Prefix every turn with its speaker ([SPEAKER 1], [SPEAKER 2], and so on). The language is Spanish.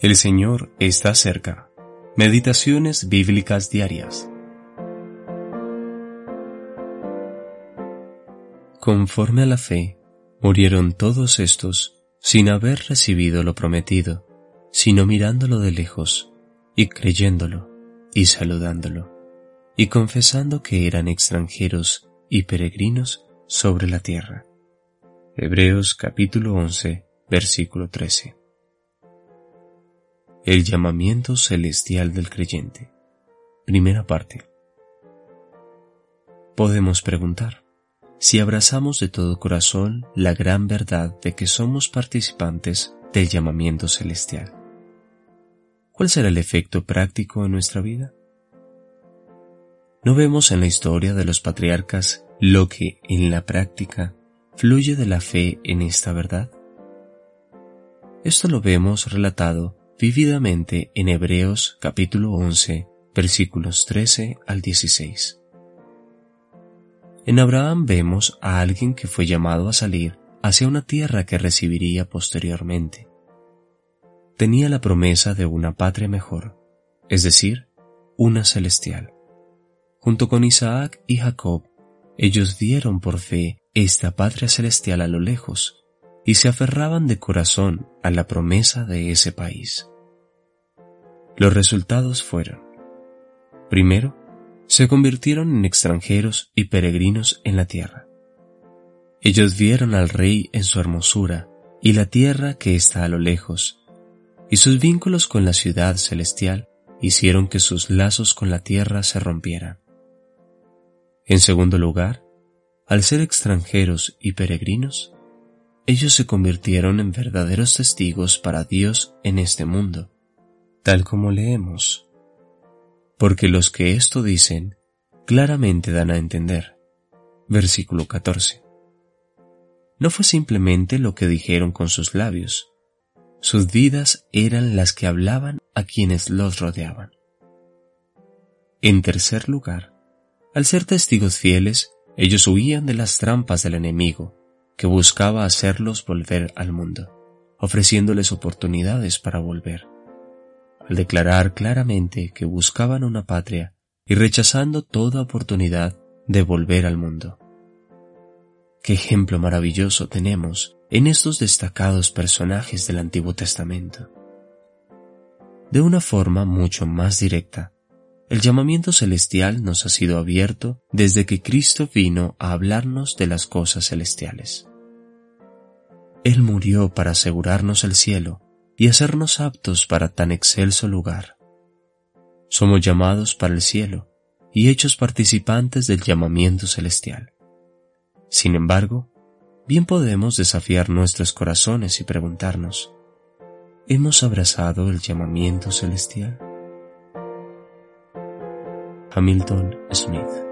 [SPEAKER 1] El Señor está cerca. Meditaciones bíblicas diarias. Conforme a la fe, murieron todos estos sin haber recibido lo prometido, sino mirándolo de lejos, y creyéndolo, y saludándolo, y confesando que eran extranjeros y peregrinos sobre la tierra. Hebreos capítulo 11, versículo 13 el llamamiento celestial del creyente. Primera parte. Podemos preguntar, si abrazamos de todo corazón la gran verdad de que somos participantes del llamamiento celestial, ¿cuál será el efecto práctico en nuestra vida? ¿No vemos en la historia de los patriarcas lo que en la práctica fluye de la fe en esta verdad? Esto lo vemos relatado vividamente en Hebreos capítulo 11, versículos 13 al 16. En Abraham vemos a alguien que fue llamado a salir hacia una tierra que recibiría posteriormente. Tenía la promesa de una patria mejor, es decir, una celestial. Junto con Isaac y Jacob, ellos dieron por fe esta patria celestial a lo lejos, y se aferraban de corazón a la promesa de ese país. Los resultados fueron, primero, se convirtieron en extranjeros y peregrinos en la tierra. Ellos vieron al rey en su hermosura y la tierra que está a lo lejos, y sus vínculos con la ciudad celestial hicieron que sus lazos con la tierra se rompieran. En segundo lugar, al ser extranjeros y peregrinos, ellos se convirtieron en verdaderos testigos para Dios en este mundo, tal como leemos. Porque los que esto dicen claramente dan a entender. Versículo 14. No fue simplemente lo que dijeron con sus labios, sus vidas eran las que hablaban a quienes los rodeaban. En tercer lugar, al ser testigos fieles, ellos huían de las trampas del enemigo que buscaba hacerlos volver al mundo, ofreciéndoles oportunidades para volver. Al declarar claramente que buscaban una patria y rechazando toda oportunidad de volver al mundo. Qué ejemplo maravilloso tenemos en estos destacados personajes del Antiguo Testamento. De una forma mucho más directa, el llamamiento celestial nos ha sido abierto desde que Cristo vino a hablarnos de las cosas celestiales. Él murió para asegurarnos el cielo y hacernos aptos para tan excelso lugar. Somos llamados para el cielo y hechos participantes del llamamiento celestial. Sin embargo, bien podemos desafiar nuestros corazones y preguntarnos, ¿hemos abrazado el llamamiento celestial? Hamilton Smith